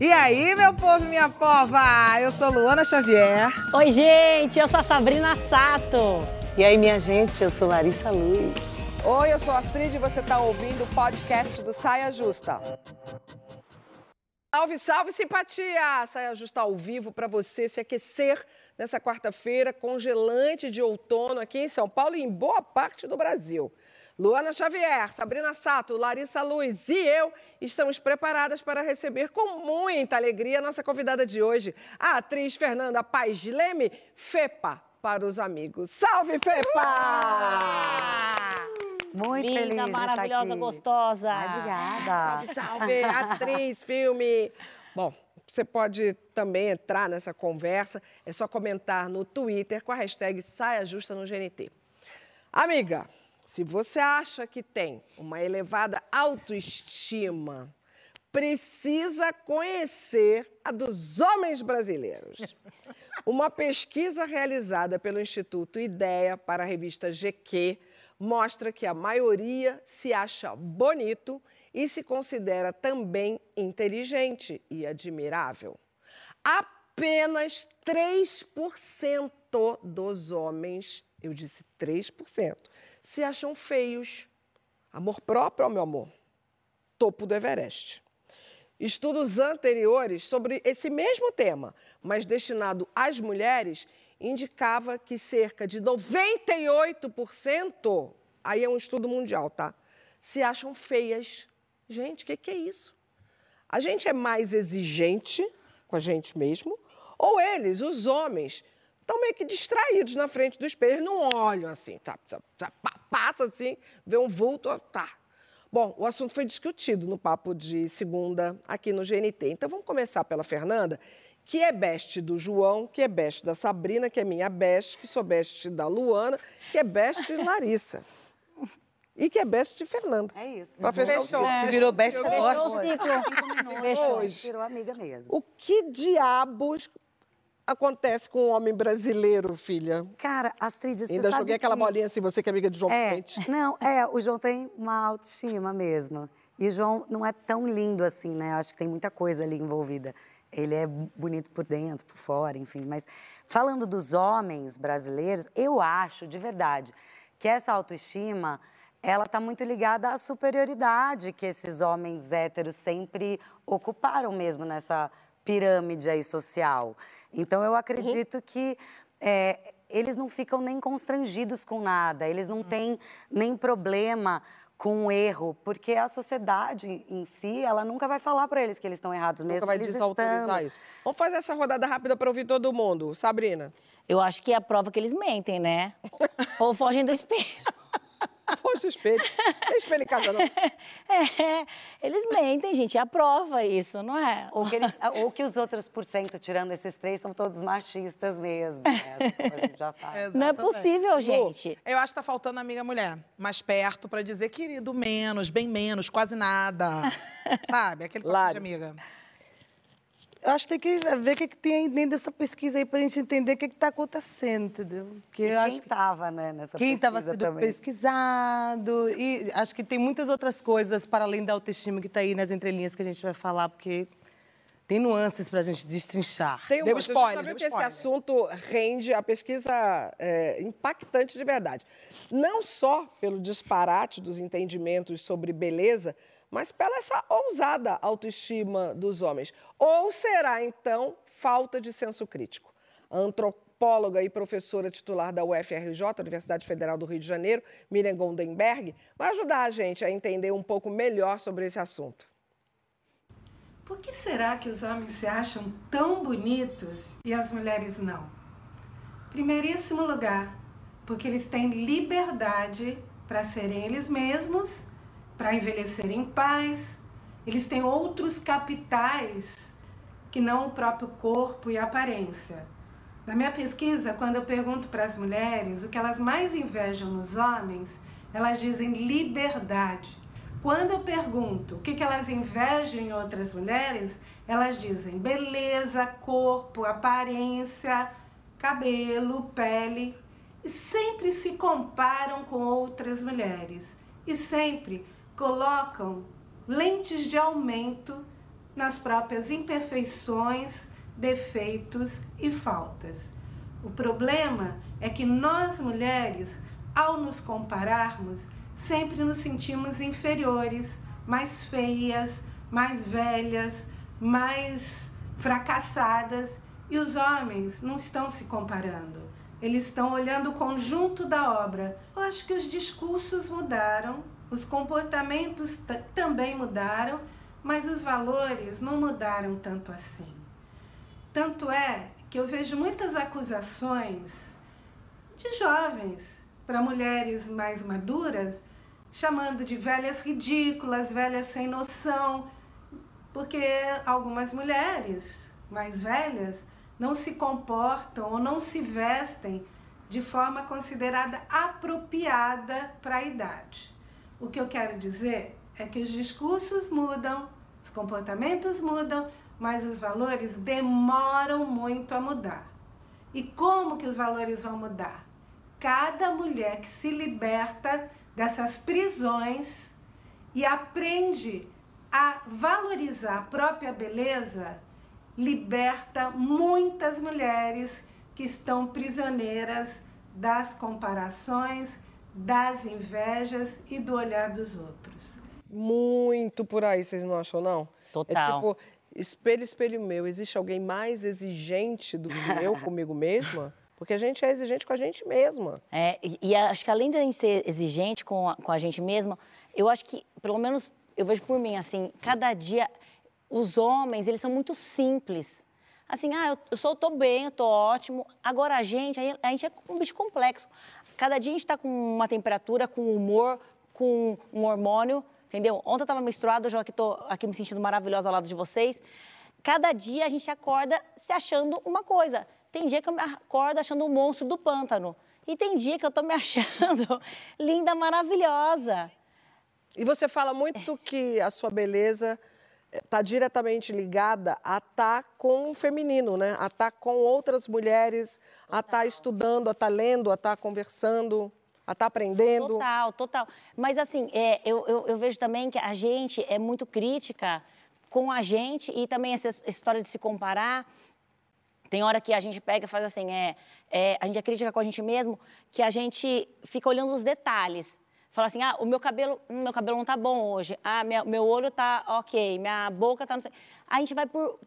E aí, meu povo e minha pova? Eu sou Luana Xavier. Oi, gente, eu sou a Sabrina Sato. E aí, minha gente, eu sou Larissa Luz. Oi, eu sou a Astrid e você está ouvindo o podcast do Saia Justa. Salve, salve, simpatia! Saia Justa ao vivo para você se aquecer nessa quarta-feira congelante de outono aqui em São Paulo e em boa parte do Brasil. Luana Xavier, Sabrina Sato, Larissa Luz e eu estamos preparadas para receber com muita alegria a nossa convidada de hoje, a atriz Fernanda Paz Leme, FEPA para os amigos. Salve, FEPA! Muito Linda, feliz maravilhosa, aqui. gostosa. Ai, obrigada. Salve, salve, atriz, filme. Bom, você pode também entrar nessa conversa, é só comentar no Twitter com a hashtag Saia Justa no GNT. Amiga, se você acha que tem uma elevada autoestima, precisa conhecer a dos homens brasileiros. Uma pesquisa realizada pelo Instituto Ideia para a revista GQ mostra que a maioria se acha bonito e se considera também inteligente e admirável. Apenas 3% dos homens, eu disse 3%, se acham feios. Amor próprio, meu amor, topo do Everest. Estudos anteriores sobre esse mesmo tema, mas destinado às mulheres, indicava que cerca de 98%, aí é um estudo mundial, tá? Se acham feias. Gente, o que, que é isso? A gente é mais exigente com a gente mesmo, ou eles, os homens, estão meio que distraídos na frente do espelho, não olham assim, tá, tá, tá, pa- passa assim, vê um vulto, ó, tá. Bom, o assunto foi discutido no papo de segunda aqui no GNT. Então vamos começar pela Fernanda, que é best do João, que é best da Sabrina, que é minha best, que sou best da Luana, que é best de Larissa. E que é best de Fernanda. É isso. Pra fechar o Fechou. ciclo. Te virou best Fechou agora. o ciclo. Fechou. Hoje. Virou amiga mesmo. O que diabos acontece com o homem brasileiro, filha? Cara, Astrid, você Ainda joguei aquela que- bolinha assim, você que é amiga de João É, Vicente. não, é, o João tem uma autoestima mesmo. E o João não é tão lindo assim, né? Eu acho que tem muita coisa ali envolvida. Ele é bonito por dentro, por fora, enfim. Mas falando dos homens brasileiros, eu acho, de verdade, que essa autoestima, ela está muito ligada à superioridade que esses homens héteros sempre ocuparam mesmo nessa pirâmide aí social. Então, eu acredito que é, eles não ficam nem constrangidos com nada, eles não têm nem problema com o erro, porque a sociedade em si, ela nunca vai falar para eles que eles estão errados mesmo. Nunca vai eles desautorizar estão. isso. Vamos fazer essa rodada rápida para ouvir todo mundo. Sabrina. Eu acho que é a prova que eles mentem, né? Ou fogem do espelho. Foge o espelho. Tem espelho em casa, não. É, eles mentem, gente. É a prova isso, não é? Ou que, eles- ou que os outros por cento, tirando esses três, são todos machistas mesmo. Né? A gente já sabe. Não é Exatamente. possível, gente. Eu acho que tá faltando a amiga mulher mais perto pra dizer, querido, menos, bem menos, quase nada. Sabe? Aquele papo Lari. de amiga. Eu acho que tem que ver o que, que tem dentro dessa pesquisa aí pra gente entender o que está acontecendo, entendeu? Porque E eu quem acho que estava, né, nessa quem estava pesquisa sendo também. pesquisado. E acho que tem muitas outras coisas para além da autoestima que está aí nas entrelinhas que a gente vai falar, porque tem nuances para a gente destrinchar. Tem um Deu spoiler, A viu deu que esse assunto rende a pesquisa é, impactante de verdade. Não só pelo disparate dos entendimentos sobre beleza, mas pela essa ousada autoestima dos homens. Ou será, então, falta de senso crítico? A antropóloga e professora titular da UFRJ, Universidade Federal do Rio de Janeiro, Miriam Goldenberg, vai ajudar a gente a entender um pouco melhor sobre esse assunto. Por que será que os homens se acham tão bonitos e as mulheres não? Primeiríssimo lugar, porque eles têm liberdade para serem eles mesmos, para envelhecerem em paz. Eles têm outros capitais que não o próprio corpo e aparência. Na minha pesquisa, quando eu pergunto para as mulheres o que elas mais invejam nos homens, elas dizem liberdade. Quando eu pergunto o que elas invejam em outras mulheres, elas dizem beleza, corpo, aparência, cabelo, pele. E sempre se comparam com outras mulheres. E sempre colocam lentes de aumento nas próprias imperfeições, defeitos e faltas. O problema é que nós mulheres, ao nos compararmos, sempre nos sentimos inferiores, mais feias, mais velhas, mais fracassadas e os homens não estão se comparando. Eles estão olhando o conjunto da obra. Eu acho que os discursos mudaram, os comportamentos também mudaram, mas os valores não mudaram tanto assim. Tanto é que eu vejo muitas acusações de jovens para mulheres mais maduras, chamando de velhas ridículas, velhas sem noção, porque algumas mulheres mais velhas não se comportam ou não se vestem de forma considerada apropriada para a idade. O que eu quero dizer é que os discursos mudam, os comportamentos mudam, mas os valores demoram muito a mudar. E como que os valores vão mudar? Cada mulher que se liberta dessas prisões e aprende a valorizar a própria beleza, liberta muitas mulheres que estão prisioneiras das comparações, das invejas e do olhar dos outros. Muito por aí, vocês não acham, não? Total. É tipo, espelho, espelho meu, existe alguém mais exigente do que eu comigo mesma? Porque a gente é exigente com a gente mesma. É, e, e acho que além de a gente ser exigente com a, com a gente mesma, eu acho que, pelo menos, eu vejo por mim, assim, cada dia os homens, eles são muito simples. Assim, ah, eu, eu sou, tô bem, eu tô ótimo. Agora a gente, a gente é um bicho complexo. Cada dia a gente está com uma temperatura, com humor, com um hormônio, entendeu? Ontem eu estava menstruada, eu aqui tô aqui me sentindo maravilhosa ao lado de vocês. Cada dia a gente acorda se achando uma coisa. Tem dia que eu me acordo achando um monstro do pântano. E tem dia que eu tô me achando linda, maravilhosa. E você fala muito que a sua beleza está diretamente ligada a estar tá com o feminino, né? A estar tá com outras mulheres, a estar tá estudando, a estar tá lendo, a estar tá conversando, a estar tá aprendendo. Total, total. Mas assim, é, eu, eu, eu, vejo também que a gente é muito crítica com a gente e também essa história de se comparar. Tem hora que a gente pega e faz assim, é, é, a gente é crítica com a gente mesmo, que a gente fica olhando os detalhes. Fala assim, ah, o meu cabelo, hum, meu cabelo não tá bom hoje. Ah, minha, meu olho tá ok, minha boca tá não sei. A gente vai por,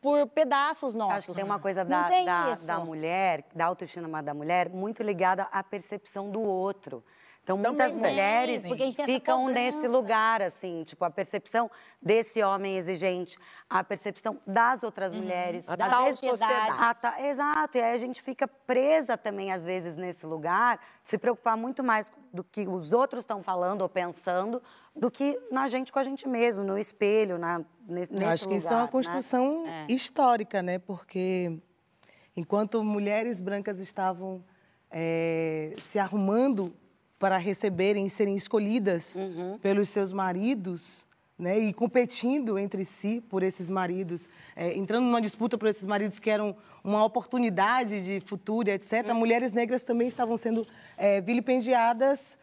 por pedaços nossos. Acho que tem uma coisa da, da, da mulher, da autoestima da mulher, muito ligada à percepção do outro. Então, muitas Também mulheres ficam nesse lugar, assim, tipo, a percepção desse homem exigente, a percepção das outras uhum. mulheres, a da tal sociedade. A ta... Exato, e aí a gente fica presa também, às vezes, nesse lugar, se preocupar muito mais do que os outros estão falando ou pensando, do que na gente com a gente mesmo, no espelho, na, nesse, Eu acho que lugar, isso é uma construção né? histórica, né? Porque enquanto mulheres brancas estavam é, se arrumando para receberem e serem escolhidas uhum. pelos seus maridos, né, e competindo entre si por esses maridos, é, entrando numa disputa por esses maridos que eram uma oportunidade de futuro, etc. Uhum. Mulheres negras também estavam sendo é, vilipendiadas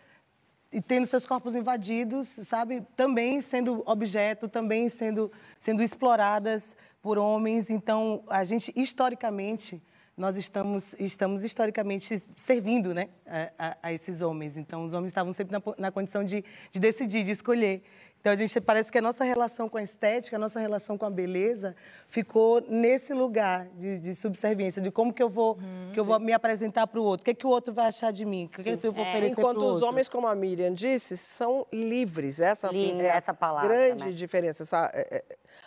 e tendo seus corpos invadidos, sabe? Também sendo objeto, também sendo, sendo exploradas por homens. Então, a gente, historicamente, nós estamos, estamos historicamente servindo né, a, a, a, esses homens. Então, os homens estavam sempre na, na condição de, de, decidir, de escolher. Então, a gente parece que a nossa relação com a estética, a nossa relação com a beleza, ficou nesse lugar de, de subserviência, de como que eu vou, hum, que eu vou me apresentar para o outro, o que, é que o outro vai achar de mim, o que, é que eu vou é. oferecer Enquanto os homens, como a Miriam disse, são livres. Essa, Livre, é essa palavra, grande né? diferença. Essa, é,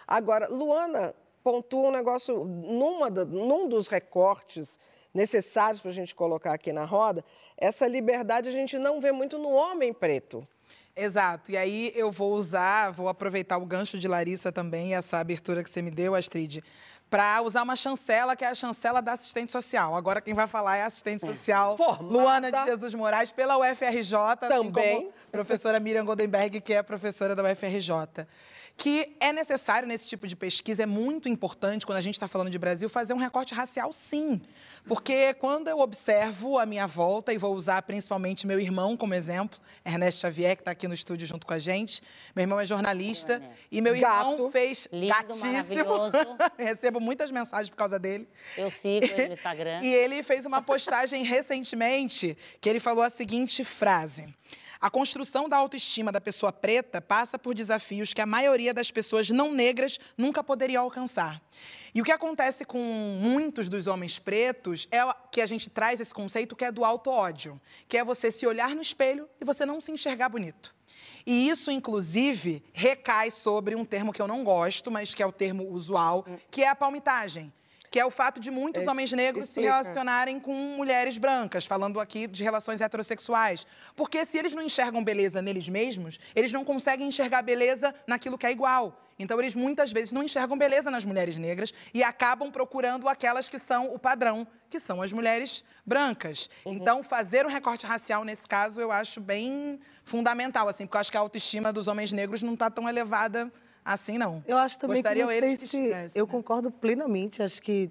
agora, Luana, pontua um negócio, numa num dos recortes necessários para a gente colocar aqui na roda, essa liberdade a gente não vê muito no homem preto. Exato. E aí eu vou usar, vou aproveitar o gancho de Larissa também, essa abertura que você me deu, Astrid, para usar uma chancela, que é a chancela da assistente social. Agora quem vai falar é a assistente social Formada. Luana de Jesus Moraes, pela UFRJ, assim Também. como professora Miriam Goldenberg, que é professora da UFRJ. Que é necessário nesse tipo de pesquisa, é muito importante, quando a gente está falando de Brasil, fazer um recorte racial, sim. Porque quando eu observo a minha volta, e vou usar principalmente meu irmão como exemplo, Ernesto Xavier, que está aqui no estúdio junto com a gente. Meu irmão é jornalista. E meu irmão Gato. fez Lindo, gatíssimo. maravilhoso. Recebo muitas mensagens por causa dele. Eu sigo ele no Instagram. E ele fez uma postagem recentemente que ele falou a seguinte frase. A construção da autoestima da pessoa preta passa por desafios que a maioria das pessoas não negras nunca poderia alcançar. E o que acontece com muitos dos homens pretos é que a gente traz esse conceito que é do auto-ódio, que é você se olhar no espelho e você não se enxergar bonito. E isso, inclusive, recai sobre um termo que eu não gosto, mas que é o termo usual, que é a palmitagem. Que é o fato de muitos Es- homens negros se explica. relacionarem com mulheres brancas, falando aqui de relações heterossexuais. Porque se eles não enxergam beleza neles mesmos, eles não conseguem enxergar beleza naquilo que é igual. Então, eles muitas vezes não enxergam beleza nas mulheres negras e acabam procurando aquelas que são o padrão, que são as mulheres brancas. Então, fazer um recorte racial nesse caso eu acho bem fundamental, assim, porque eu acho que a autoestima dos homens negros não está tão elevada assim, não. Eu acho também Gostariam que não sei eles que se... eu né? concordo plenamente. Acho que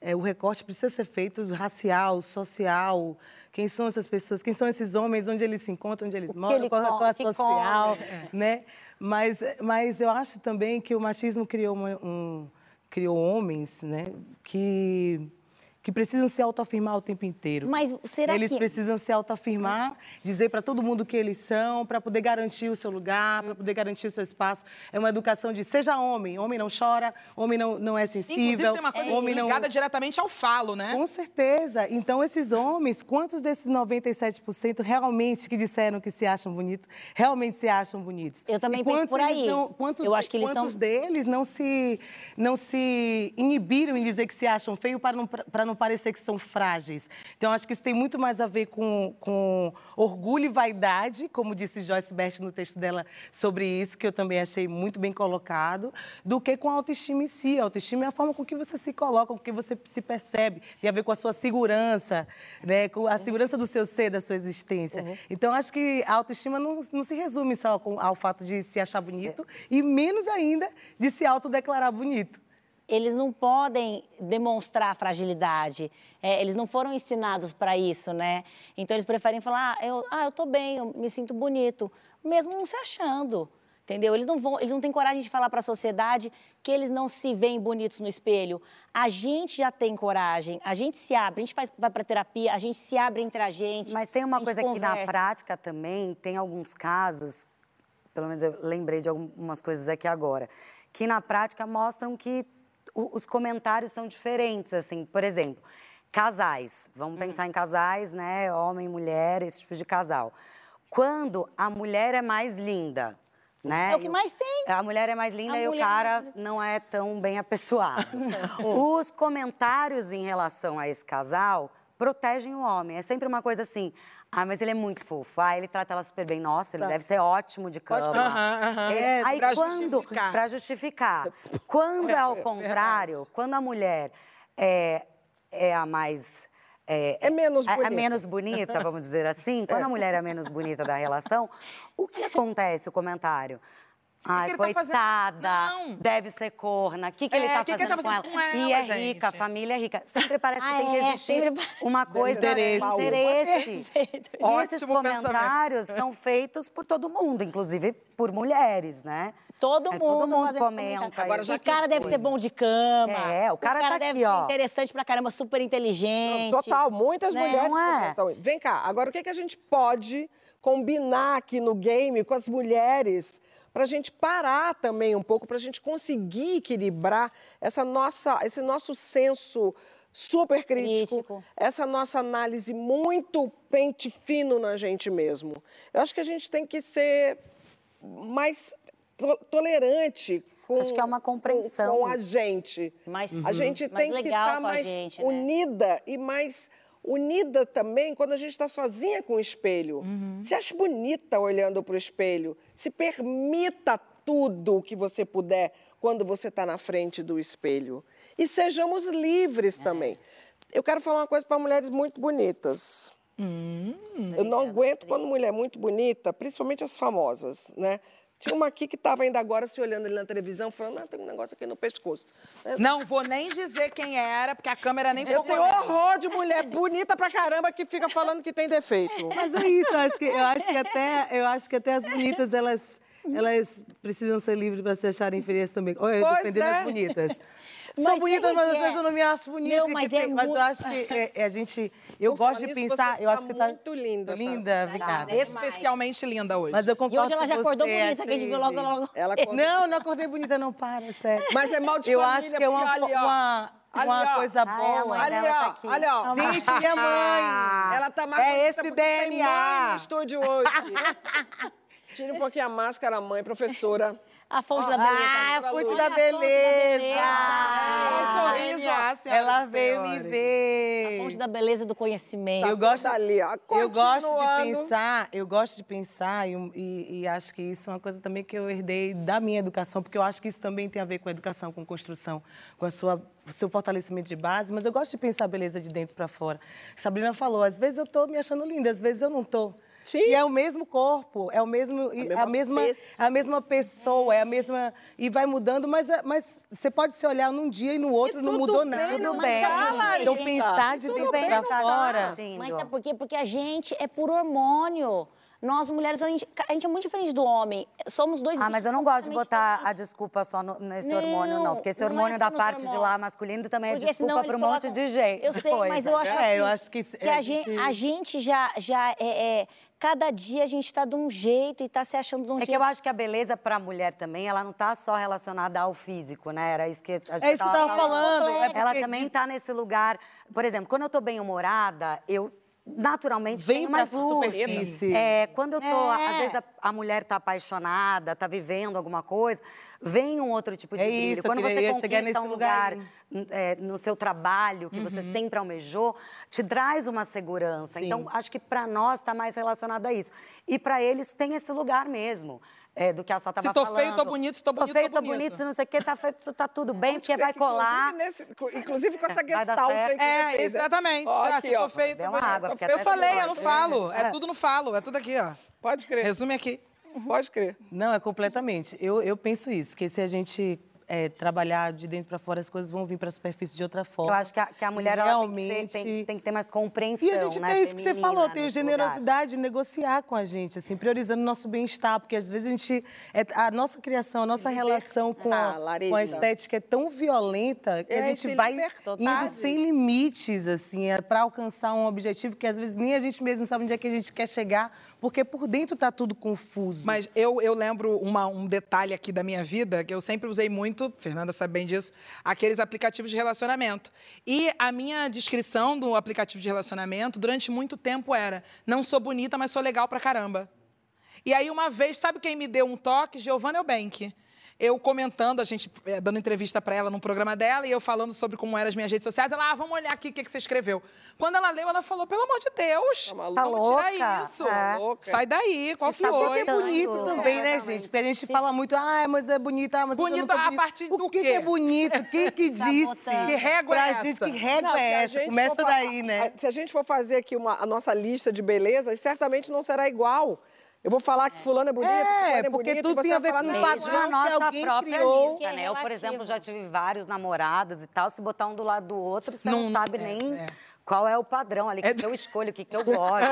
é, o recorte precisa ser feito racial, social. Quem são essas pessoas? Quem são esses homens? Onde eles se encontram? Onde eles moram? ele qual é a classe social? come. Né? Mas, mas eu acho também que o machismo criou, uma- um, criou homens né? que, que precisam se autoafirmar o tempo inteiro. Mas será eles que- precisam se autoafirmar, dizer para todo mundo o que eles são, para poder garantir o seu lugar, para poder garantir o seu espaço. É uma educação de seja homem, homem não chora, homem não, não é Inclusive, sensível, tem uma coisa homem não... ligada diretamente ao falo, né? Com certeza. Então, esses homens, quantos desses 97% realmente que disseram que se acham bonitos, realmente se acham bonitos? Eu também penso quantos por aí. não- quantos, Eu acho que eles quantos tão- deles não se, não se inibiram em dizer que se acham feios para não, para não parecer que são frágeis? Então, acho que isso tem muito mais a ver com, com orgulho e vaidade, como disse Joyce Bert no texto dela sobre isso, que eu também achei muito bem colocado, do que com a autoestima em si. A autoestima é a forma com que você se coloca, com que você se percebe, tem a ver com a sua segurança, né? com a segurança do seu ser, da sua existência. Então, acho que a autoestima não, não se resume só ao fato de se achar bonito, e menos ainda de se autodeclarar bonito. Eles não podem demonstrar fragilidade. É, eles não foram ensinados para isso, né? Então eles preferem falar: ah, eu, ah, eu tô bem, eu me sinto bonito, mesmo não se achando. Entendeu? Eles não, vão, eles não têm coragem de falar para a sociedade que eles não se veem bonitos no espelho. A gente já tem coragem, a gente se abre, a gente faz, vai para terapia, a gente se abre entre a gente. Mas tem uma coisa que na conversa. prática também, tem alguns casos, pelo menos eu lembrei de algumas coisas aqui agora, que na prática mostram que o- os comentários são diferentes, assim, por exemplo, casais, vamos Hum. pensar em casais, né, homem, mulher, esse tipo de casal. Quando a mulher é mais linda, né? É o que mais tem. A mulher é mais linda A e o é cara mais não é tão bem apessoado. Os comentários em relação a esse casal protegem o homem. É sempre uma coisa assim. Ah, mas ele é muito fofo. Ah, ele trata ela super bem. Nossa, ele deve ser ótimo de cama. Aham, aham. É, aí Pra quando justificar. para justificar. Quando é ao contrário, quando a mulher é, é a mais é, É menos é- é bonita. menos bonita, vamos dizer assim. Quando a mulher é a menos bonita da relação, o que acontece o comentário? Ai, ele tá fazendo? coitada, Não. deve ser corna. O que, que ele É, tá o que que fazendo, tá fazendo com, com ela? E é gente? rica, a família é rica. Sempre parece que Ah, tem que é, existir sempre uma coisa Interesse. um interesse. Perfeito. E esses pensamento. comentários são feitos por todo mundo, inclusive por mulheres, né? Todo É, mundo, todo mundo comenta. Agora, já o que cara deve ser bom de cama. É, o cara tá deve aqui, ser ó. interessante pra caramba, super inteligente. Total, muitas Né? mulheres é? comentam. Vem cá, agora o que, que a gente pode combinar aqui no game com as mulheres para a gente parar também um pouco, para a gente conseguir equilibrar essa nossa, esse nosso senso super crítico, Crítico. essa nossa análise muito pente fino na gente mesmo. Eu acho que a gente tem que ser mais to- tolerante com, Acho que é uma com- compreensão. com a gente. Mais- a gente mais tem que legal estar com a mais gente, né? unida e mais unida também quando a gente está sozinha com o espelho. Uhum. Se ache bonita olhando para o espelho. Se permita tudo o que você puder quando você está na frente do espelho. E sejamos livres também. Eu quero falar uma coisa para mulheres muito bonitas. Eu não aguento quando mulher é muito bonita, principalmente as famosas, né? Tinha uma aqui que estava ainda agora se olhando ali na televisão, falando, ah, tem um negócio aqui no pescoço. Não vou nem dizer quem era, porque a câmera nem Eu tenho horror de mulher bonita pra caramba que fica falando que tem defeito. Mas é isso, eu acho que, eu acho que, até, eu acho que até as bonitas, elas, elas precisam ser livres para se acharem feias também. Ou eu Pois defendendo é. as bonitas. Mas Sou bonita, mas às é? vezes eu não me acho bonita. Não, e mas é mas eu acho que é, é, a gente... Eu Por falar gosto de pensar... você eu tá acho que tá... muito linda, tá? Linda, obrigada. Especialmente linda hoje. Mas eu E concordo hoje ela já acordou você, bonita, que a gente viu logo, logo. Ela Não, não acordei bonita, não, para, sério. Mas é mal de Eu família, acho que é uma, uma, uma ali, coisa Ai, boa. mãe Ali, dela tá aqui. olha, ó. Gente, minha mãe! Ela tá mais É bonita esse DNA. mãe no estúdio hoje. Tira um pouquinho a máscara, mãe, professora. A fonte da beleza. Ah, a fonte da beleza! Ah, sorriso, senhoras Ela veio me senhores. A ver. fonte da beleza do conhecimento. Eu gosto, ali, ó. eu gosto de pensar, eu gosto de pensar e, e- e acho que isso é uma coisa também que eu herdei da minha educação, porque eu acho que isso também tem a ver com a educação, com construção, com a sua o seu fortalecimento de base, mas eu gosto de pensar a beleza de dentro para fora. Sabrina falou, às vezes eu tô me achando linda, às vezes eu não tô. Sim. E é o mesmo corpo, é o mesmo, e mesma a mesma, pessoa. a mesma pessoa, é a mesma e vai mudando, mas, é- mas você pode se olhar num dia e no outro não tudo mudou bem, nada. não Tudo bem. fala, Então pensar de Tudo dentro bem, para não fora. Mas sabe por quê? Porque a gente é por hormônio. Nós, mulheres, a gente, a gente é muito diferente do homem. Somos dois Ah, mas eu não gosto de botar a diferentes. desculpa só no- nesse Não, hormônio, não. Porque esse é hormônio só da parte de hormônios. lá masculino também é Porque desculpa senão para um monte colocam- de gente. Eu sei, mas eu acho É, assim, eu acho que que a a, gente, a gente já, já é, é- Cada dia a gente está de um jeito e está se achando de um É jeito. que eu acho que a beleza para a mulher também, ela não tá só relacionada ao físico, né? Era isso que a gente É isso que eu tava falando. é Ela porque também tá nesse lugar. Por exemplo, quando eu tô bem humorada, eu naturalmente Vem mais luz. superfície. É, quando eu tô, É. às vezes a, a mulher tá apaixonada, tá vivendo alguma coisa, vem um outro tipo de É brilho. isso, quando queria- você conquista chegar nesse um lugar lugar, é, no seu trabalho que Uhum. você sempre almejou, te traz uma segurança. Sim. Então, acho que para nós está mais relacionado a isso. E para eles tem esse lugar mesmo. É, do que a Sá estava Se tô falando. feio, tô bonito, se tô bonito, Tô feio, tô tô bonito. bonito, se não sei o quê, tá feio, tá tudo bem, porque É, vai que, colar. Inclusive, nesse- inclusive com essa gestalt aí que É, fez, né? exatamente. Ó, aqui, se ó. tô feio, tô bonito. água, Eu falei, eu não falo. É tudo no falo, é tudo aqui, ó. Pode crer. Resume aqui. Pode crer. Não, é completamente. Eu, eu penso isso, que se a gente é, trabalhar de dentro para fora, as coisas vão vir para a superfície de outra forma. Eu acho que a, que a mulher ela realmente... tem, que ser- tem- tem que ter mais compreensão. E a gente né, tem isso que você falou, tem generosidade de negociar com a gente, assim, priorizando o nosso bem-estar, porque às vezes a gente. é- a nossa criação, a nossa relação com Ah, a, Larissa. com a estética é tão violenta que É, a gente vai libertar. indo sem limites, assim, é, para alcançar um objetivo que às vezes nem a gente mesmo sabe onde é que a gente quer chegar, porque por dentro tá tudo confuso. Mas eu, eu lembro uma- um detalhe aqui da minha vida, que eu sempre usei muito, Fernanda sabe bem disso, aqueles aplicativos de relacionamento. E a minha descrição do aplicativo de relacionamento, durante muito tempo, era: não sou bonita, mas sou legal pra caramba. E aí, uma vez, sabe quem me deu um toque? Giovanna Eubank. Eu comentando, a gente eh, dando entrevista para ela num programa dela, e eu falando sobre como eram as minhas redes sociais. Ela, ah, vamos olhar aqui o que, que você escreveu. Quando ela leu, ela falou: pelo amor de Deus, Tá maluca? vamos louca? tirar isso. É. Louca. Sai daí, qual Se foi? é bonito também, né, Exatamente. gente? Porque a gente fala muito, ah, mas é bonita, ah, mas Bonito a bonita. partir do O que, que é bonito? Quem que disse? Que régua pra é essa? gente, que régua Não, é essa? Começa daí, né? Se a gente for fazer aqui uma, a nossa lista de belezas, certamente não será igual. Eu vou falar que fulano é bonito, É, é porque bonito, tudo tem a ver com o padrão que nossa alguém própria criou. lista, Que é né? Eu, por exemplo, já tive vários namorados e tal. Se botar um do lado do outro, você não, Não- sabe é, nem é. qual é o padrão ali, o que, que eu escolho, o que, que eu gosto.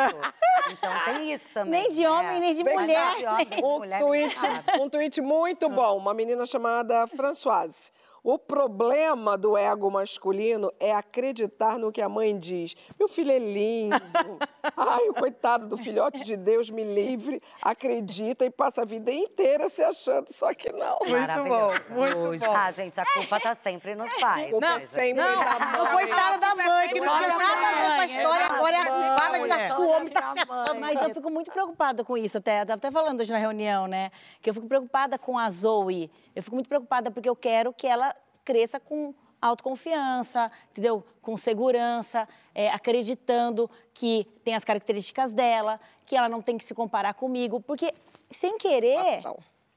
Então tem isso também. Nem de né? homem, nem de mulher. de homem, nem de Um mulher, tweet, um tweet muito bom, uma menina chamada Françoise. O problema do ego masculino é acreditar no que a mãe diz. Meu filho é lindo. Ai, o coitado do filhote de Deus, me livre. Acredita e passa a vida inteira se achando, só que não. Maravilhoso. muito bom. Ah, gente, a culpa tá sempre nos pais. Culpa né, gente? sempre da mãe. Coitada da mãe, que não tinha nada a ver com a história, agora é a culpada que tá- o homem tá se achando. Mas eu fico muito preocupada com isso, até. Eu estava até falando hoje na reunião, né? Que eu fico preocupada com a Zoe. Eu fico muito preocupada porque eu quero que ela cresça com autoconfiança, entendeu? Com segurança, é, acreditando que tem as características dela, que ela não tem que se comparar comigo. Porque, sem querer,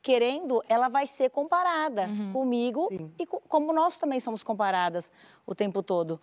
querendo, ela vai ser comparada Uhum. comigo e co- como nós também somos comparadas o tempo todo.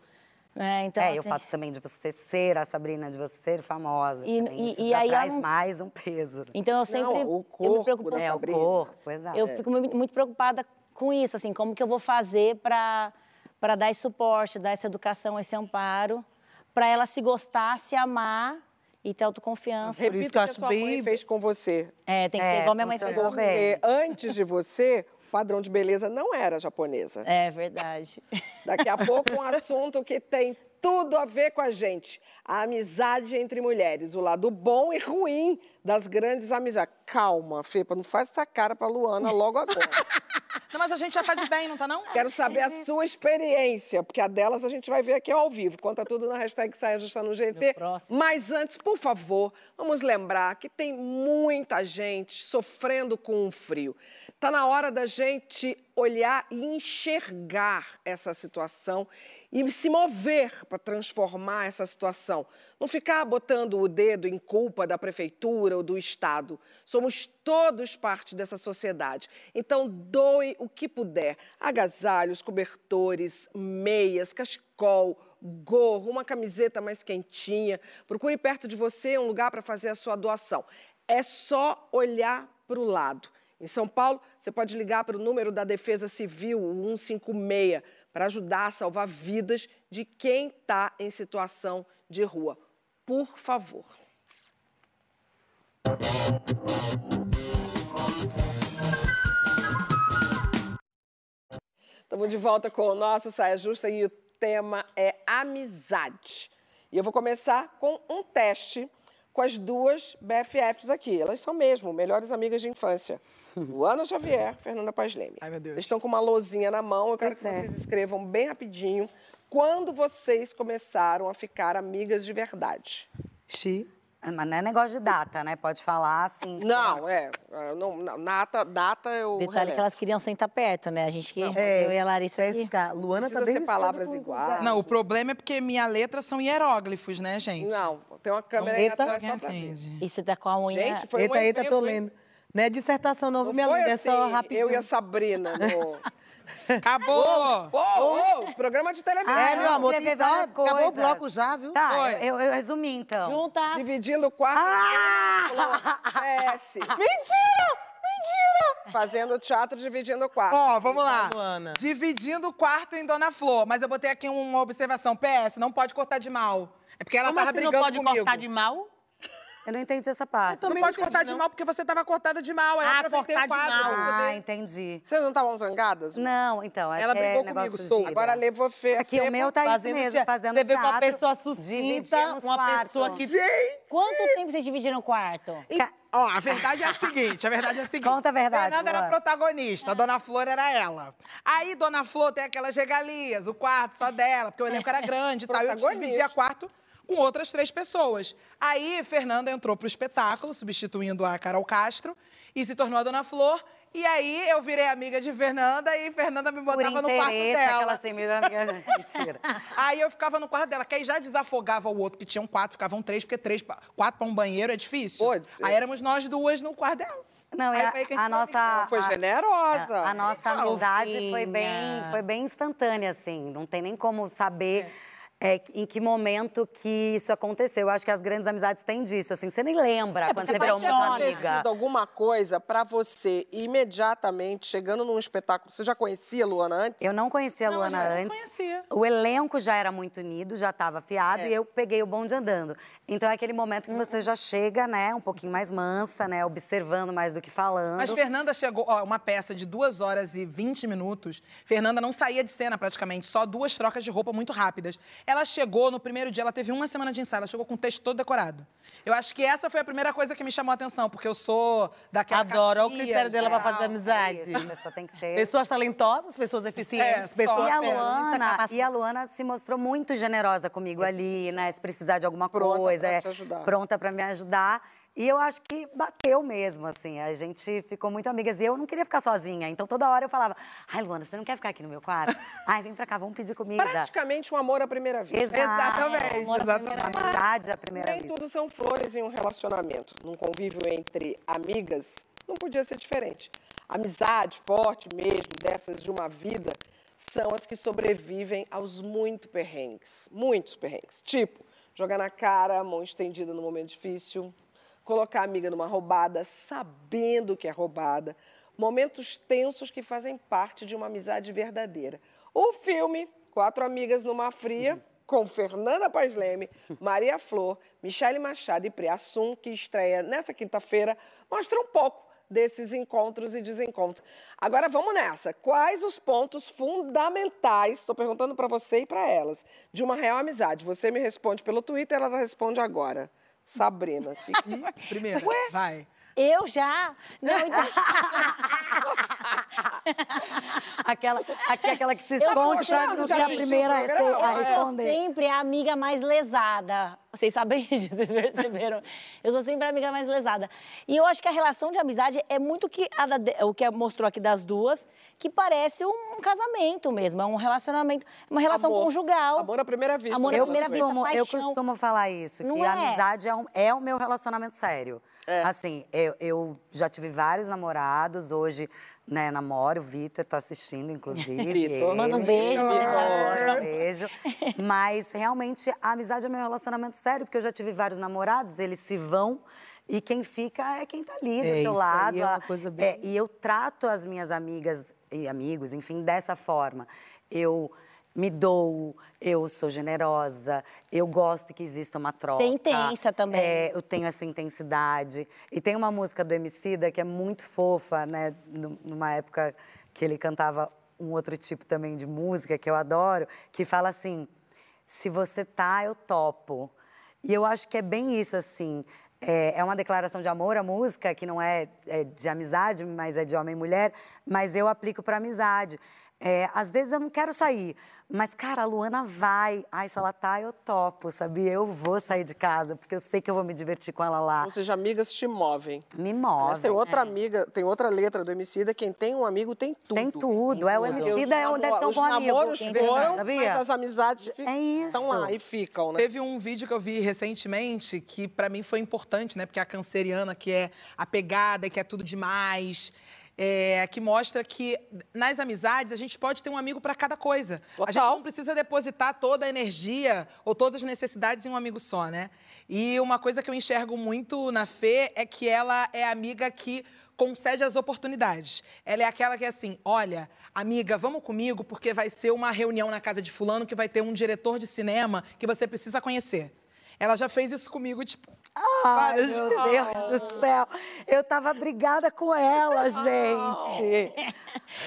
né? então, é, e o assim, fato também de você ser a Sabrina, de você ser famosa. E- também, e- isso e já aí traz não- mais um peso. Então eu sempre o eu me corpo preocupo da É, o Sabrina. corpo, exato. Eu fico mu- muito preocupada com isso, assim, como que eu vou fazer para para dar esse suporte, dar essa educação, esse amparo, para ela se gostar, se amar e ter autoconfiança. Por isso que eu acho a sua mãe bem- fez com você. É, tem que ser É, igual minha mãe fez bem. Porque antes de você, o padrão de beleza não era japonesa. É verdade. Daqui a pouco, um assunto que tem tudo a ver com a gente. A amizade entre mulheres. O lado bom e ruim das grandes amizades. Calma, Fepa, não faz essa cara pra Luana logo agora. Não, mas a gente já tá de bem, não tá não? Quero saber a sua experiência, porque a delas a gente vai ver aqui ao vivo. Conta tudo na hashtag Saia Justa no GT. Mas antes, por favor, vamos lembrar que tem muita gente sofrendo com o frio. Está na hora da gente olhar e enxergar essa situação e se mover para transformar essa situação. Não ficar botando o dedo em culpa da prefeitura ou do Estado. Somos todos parte dessa sociedade. Então, doe o que puder: agasalhos, cobertores, meias, cachecol, gorro, uma camiseta mais quentinha. Procure perto de você um lugar para fazer a sua doação. É só olhar para o lado. Em São Paulo, você pode ligar para o número da Defesa Civil, o 156, para ajudar a salvar vidas de quem está em situação de rua. Por favor. Estamos de volta com o nosso Saia Justa e o tema é amizade. E eu vou começar com um teste com as duas BFFs aqui. Elas são mesmo melhores amigas de infância. Luana Xavier, Fernanda Paz Leme. Ai, meu Deus. Vocês estão com uma lousinha na mão. Eu quero Pois que é. vocês escrevam bem rapidinho quando vocês começaram a ficar amigas de verdade. Xi. Mas não é negócio de data, né? Pode falar assim. Não, é. é, Não, não, data, data eu Detalhe que relevo. elas queriam sentar perto, né? A gente que É, eu e a Larissa aqui. pescar. Luana Precisa tá palavras iguais. Não, o problema é porque minha letra são hieróglifos, né, gente? Não, tem uma câmera aí Eita. atrás só pra ver. E você tá com a unha. Gente, foi um Eita, eita, evento, tô hein? lendo. Não é dissertação não, Não minha foi linda, assim, é só rapidinho. eu e a Sabrina no... Acabou! Ô, ô, programa de televisão. É, meu amor, tem- ó, várias acabou o coisas. bloco já, viu? Tá, Foi. eu, eu resumi então. Juntas. Dividindo o quarto. Ah! PS. Mentira! Mentira! Fazendo teatro, dividindo o quarto. Ó, vamos lá. Luana. Dividindo o quarto em Dona Flor. Mas eu botei aqui uma observação. PS, não pode cortar de mal. É porque ela Como tava assim não brigando pode comigo. cortar de mal? Eu não entendi essa parte. Não também pode não cortar entendi, de mal porque você tava cortada de mal. Aí Ah, cortar o de mal. Ah, entendi. Vocês não estavam zangadas? Não, então, é Ela é brigou negócio comigo, sou. Agora levou Fê. Aqui o meu tá isso Fazendo mesmo, fazendo Você vê com uma pessoa sucinta, uma pessoa que... Quanto tempo vocês dividiram o quarto? Ca- Ó, a verdade é a seguinte, a verdade é a seguinte. Conta a verdade, Fernanda era Luana. protagonista, a Dona Flor era ela. Aí, Dona Flor tem aquelas regalias, o quarto só dela, porque o elenco era grande e tal. Eu dividia quarto com outras três pessoas. Aí, Fernanda entrou pro espetáculo, substituindo a Carol Castro, e se tornou a Dona Flor. E aí, eu virei amiga de Fernanda e Fernanda me Por botava no quarto dela. aquela assim, amiga. Mentira. Aí eu ficava no quarto dela, que aí já desafogava o outro, que tinham quatro, ficavam três, porque três, quatro pra um banheiro é difícil. Pô, Aí éramos nós duas no quarto dela. Não, Aí é foi que a, a gente nossa. Ela foi a- generosa. A, a nossa Não, amizade foi bem, foi bem instantânea, assim. Não tem nem como saber é, em que momento que isso aconteceu. Eu acho que as grandes amizades têm disso, assim. Você nem lembra quando você virou muito amiga. alguma coisa pra você imediatamente, chegando num espetáculo. Você já conhecia a Luana antes? Eu não conhecia a Não, Luana antes. conhecia. O elenco já era muito unido, já estava afiado, É. e eu peguei o bonde andando. Então é aquele momento que você já chega, né, um pouquinho mais mansa, né, observando mais do que falando. Mas Fernanda chegou, ó, uma peça de duas horas e 20 minutos. Fernanda não saía de cena praticamente, só duas trocas de roupa muito rápidas. Ela chegou, no primeiro dia, ela teve uma semana de ensaio, ela chegou com o texto todo decorado. Eu acho que essa foi a primeira coisa que me chamou a atenção, porque eu sou daquela Adoro, olha o critério dela pra tal. fazer amizade. É isso, a pessoa tem que ser. Pessoas talentosas, pessoas eficientes, É, pessoas E a Luana, e a Luana se mostrou muito generosa comigo ali, né? Se precisar de alguma Pronta coisa, pra é, te ajudar. pronta pra me ajudar. E eu acho que bateu mesmo, assim. A gente ficou muito amigas. E eu não queria ficar sozinha. Então toda hora eu falava: Ai, Luana, você não quer ficar aqui no meu quarto? Ai, vem pra cá, vamos pedir comida. Praticamente um amor à primeira vista. Exato. Exatamente, Amor à exatamente. Amizade à primeira Nem vista. tudo são flores em um relacionamento. Num convívio entre amigas, não podia ser diferente. Amizade forte mesmo, dessas de uma vida, são as que sobrevivem aos muito perrengues, muitos perrengues. Tipo, jogar na cara, mão estendida no momento difícil, colocar a amiga numa roubada, sabendo que é roubada, momentos tensos que fazem parte de uma amizade verdadeira. O filme Quatro Amigas numa Fria, com Fernanda Paes Leme, Maria Flor, Michele Machado e Priassum, que estreia nessa quinta-feira, mostra um pouco desses encontros e desencontros. Agora vamos nessa. Quais os pontos fundamentais, estou perguntando para você e para elas, de uma real amizade? Você me responde pelo Twitter, ela responde agora. Sabrina. Que... Primeiro, Ué? vai. Eu já. Não, então... Aquela, aqui, aquela que se Eu sou esconde pra não ser a primeira a o programa? rece- a É. responder. sempre a amiga mais lesada. Vocês sabem disso, vocês perceberam? Eu sou sempre a amiga mais lesada. E eu acho que a relação de amizade é muito que a o que mostrou aqui das duas, que parece um casamento mesmo, é um relacionamento, uma relação Amor. conjugal. Amor à primeira vista. Amor à né, Eu primeira vista. costumo, eu costumo falar isso, Não que é? a amizade é, um- é o meu relacionamento sério. É. Assim, eu, eu já tive vários namorados, hoje, né, namoro, o Vitor tá assistindo, inclusive. Vitor. Manda um beijo, Vitor. um beijo. Mas, realmente, a amizade é meu relacionamento sério, porque eu já tive vários namorados, eles se vão... E quem fica é quem tá ali do É, seu lado. é uma coisa bem- é, e eu trato as minhas amigas e amigos, enfim, dessa forma. Eu me dou, eu sou generosa, eu gosto que exista uma troca. Ser intensa também. É, eu tenho essa intensidade. E tem uma música do Emicida que é muito fofa, né? nu- Numa época que ele cantava um outro tipo também de música que eu adoro, que fala assim: se você tá, eu topo. E eu acho que é bem isso, assim. É, é uma declaração de amor a música, que não é, é de amizade, mas é de homem e mulher, mas eu aplico para amizade. É, às vezes eu não quero sair, mas, cara, a Luana vai. Ai, se ela tá, eu topo, sabia? Eu vou sair de casa, porque eu sei que eu vou me divertir com ela lá. Ou seja, amigas te movem. Me Aliás, move. tem outra amiga, tem outra letra do Emicida, quem tem um amigo tem tudo. Tem tudo. É, o Emicida os é, deve ser um os bom amigo. namoros Quem foram, tem, mas as amizades ficam É isso. estão lá e ficam, né? Teve um vídeo que eu vi recentemente que pra mim foi importante, né? Porque a canceriana que é apegada, que é tudo demais, é, que mostra que nas amizades a gente pode ter um amigo pra cada coisa. A gente Total. não precisa depositar toda a energia ou todas as necessidades em um amigo só, né? E uma coisa que eu enxergo muito na Fê é que ela é a amiga que concede as oportunidades. Ela é aquela que é assim, olha, amiga, vamos comigo porque vai ser uma reunião na casa de fulano que vai ter um diretor de cinema que você precisa conhecer. Ela já fez isso comigo, tipo, Ai, meu. Deus do céu. Eu tava brigada com ela, gente.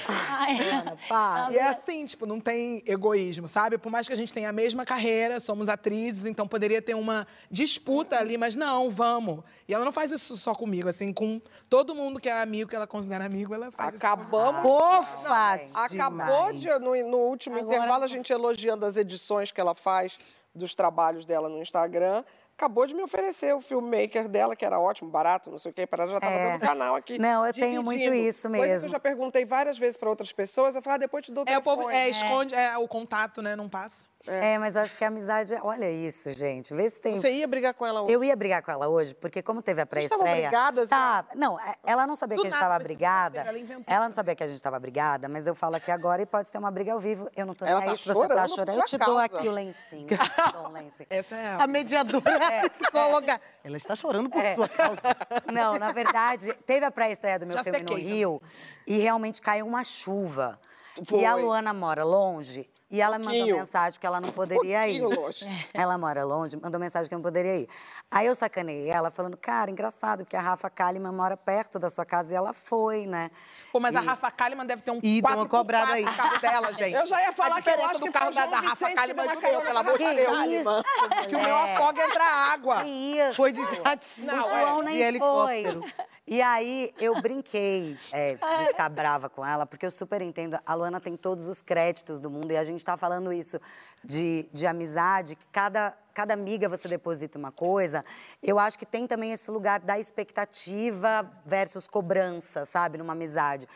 Ai, Ana, para. E é assim, tipo, não tem egoísmo, sabe? Por mais que a gente tenha a mesma carreira, somos atrizes, então poderia ter uma disputa ali, mas não, vamos. E ela não faz isso só comigo, assim, com todo mundo que é amigo, que ela considera amigo, ela faz isso. Acabamos. Fofas Acabou demais. de, no, no último intervalo, a gente elogiando as edições que ela faz dos trabalhos dela no Instagram. Acabou de me oferecer o filmmaker dela, que era ótimo, barato, não sei o quê, para ela já estava É. dando canal aqui. Não, eu tenho muito dividindo. isso Coisa que eu mesmo. já perguntei várias vezes para outras pessoas, eu falo, ah, depois te dou o É, o telefone. povo é, esconde, é, o contato, né, não passa. É, mas eu acho que a amizade. Olha isso, gente. Vê se tem. Você ia brigar com ela hoje? Eu ia brigar com ela hoje, porque como teve a Vocês estavam pré-estreia... brigadas, Tá, não, é- ela não sabia Do que a gente nada, estava brigada. ela inventou Ela não sabia que a gente estava brigada, mas eu falo aqui agora e pode ter uma briga ao vivo. Eu não tô nem Ela aí tá se você chorando tá chorando. Eu te dou causa. aqui o lencinho. dou um lencinho. Essa é A mediadora psicóloga. Ela está chorando por É. sua causa. Não, na verdade, teve a pré-estreia do meu Já filme no sequei Rio e realmente caiu uma chuva. Foi. E a Luana mora longe e ela me mandou mensagem que ela não poderia ir. Pouquinho longe. Ela mora longe, mandou mensagem que não poderia ir. Aí eu sacanei ela falando, cara, engraçado, porque a Rafa Kalimann mora perto da sua casa e ela foi, né? Pô, mas a Rafa Kalimann deve ter um uma 4x4 cobrada aí. carro dela, gente. Eu já ia falar a que eu diferença acho do que carro da, da Rafa Kalimann e do meu, pelo amor de Deus. isso, Que o meu mulher? afoga entra água. Que isso? Foi de jatinho. o João é. nem De helicóptero. foi. E aí eu brinquei é, de ficar brava com ela, porque eu super entendo. A Luana tem todos os créditos do mundo e a gente está falando isso de, de amizade, que cada, cada amiga você deposita uma coisa. Eu acho que tem também esse lugar da expectativa versus cobrança, sabe, numa amizade.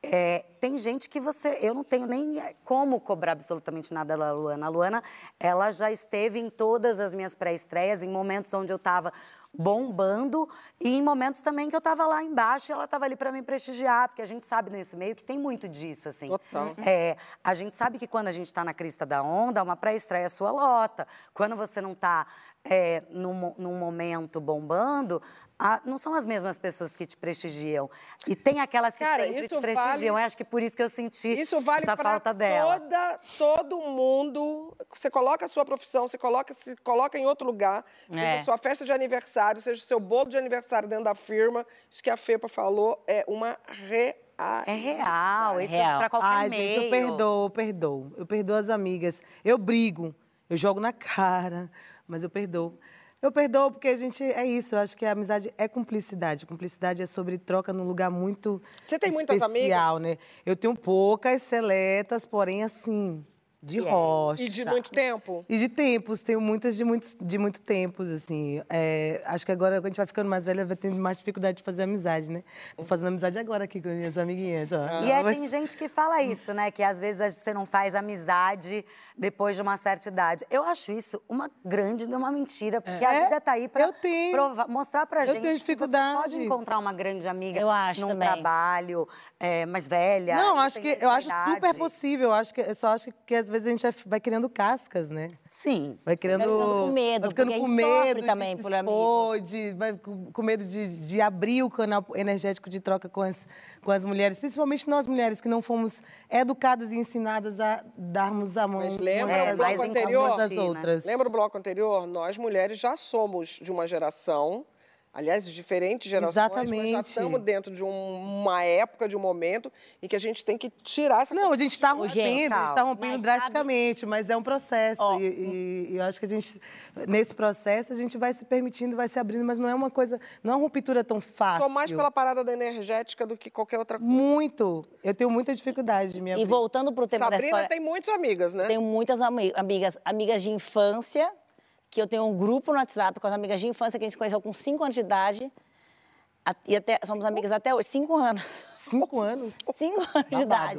É, tem gente que você. Eu não tenho nem é, como cobrar absolutamente nada da Luana. A Luana, ela já esteve em todas as minhas pré-estreias, em momentos onde eu estava bombando e em momentos também que eu tava lá embaixo e ela tava ali para me prestigiar, porque a gente sabe nesse meio que tem muito disso, assim. Total. É, a gente sabe que quando a gente tá na crista da onda, uma pré-estreia sua lota. Quando você não tá é, num, num momento bombando, a- não são as mesmas pessoas que te prestigiam. E tem aquelas que Cara, sempre te prestigiam. vale- Eu acho que por isso que eu senti Isso vale essa falta dela. toda todo mundo. Você coloca a sua profissão, você coloca se coloca em outro lugar, seja É. a sua festa de aniversário, seja o seu bolo de aniversário dentro da firma. Isso que a Fepa falou é uma real. É real, isso real. pra qualquer Ai, meio. gente, eu perdoo, eu perdoo. Eu perdoo as amigas. Eu brigo, eu jogo na cara, mas eu perdoo. Eu perdoo porque a gente é isso. Eu acho que a amizade é cumplicidade. Cumplicidade é sobre troca num lugar muito Você tem muitas especial, amigas? né? Eu tenho poucas seletas, porém assim, de rocha. E de muito tempo? E de tempos, tenho muitas de, muitos, de muito tempos, assim. É, acho que agora, quando a gente vai ficando mais velha, vai tendo mais dificuldade de fazer amizade, né? Tô fazendo amizade agora aqui com minhas amiguinhas, ó. E é, Mas- tem gente que fala isso, né? Que às vezes você não faz amizade depois de uma certa idade. Eu acho isso uma grande de uma mentira, porque a É, vida tá aí pra eu tenho. provar- mostrar pra Eu gente tenho que você dificuldade. pode encontrar uma grande amiga Eu acho num também. trabalho é, mais velha. Não, acho que eu acho super possível. Eu acho que eu só acho que às vezes a gente vai- vai criando cascas, né? Sim. Vai criando, ficando com medo, vai ficando porque a com gente sofre medo também de por amigos. expor, de, vai com, com medo de, de abrir o canal energético de troca com as, com as mulheres, principalmente nós mulheres que não fomos educadas e ensinadas a darmos a mão Mas lembra É, o às- bloco anterior? às. Lembra o bloco anterior? Nós, mulheres, já somos de uma geração, aliás, de diferentes gerações, mas já Exatamente. estamos dentro de um- uma época, de um momento, em que a gente tem que tirar essa... Não, a gente está rompendo, gente, a gente está rompendo mas drasticamente, mas é um processo. Ó, e, e- e eu acho que a gente, nesse processo, a gente vai se permitindo, vai se abrindo, mas não é uma coisa, não é uma ruptura tão fácil. Sou mais pela parada da energética do que qualquer outra coisa. Muito. Eu tenho muita dificuldade de me E abrir. voltando pro tema da Sabrina história, tem muitas amigas, né? tenho muitas ami- amigas, amigas de infância, que eu tenho um grupo no WhatsApp com as amigas de infância que a gente se conheceu com 5 anos de idade. E até, somos amigas até hoje, 5 anos. Cinco anos. Cinco anos de Babado.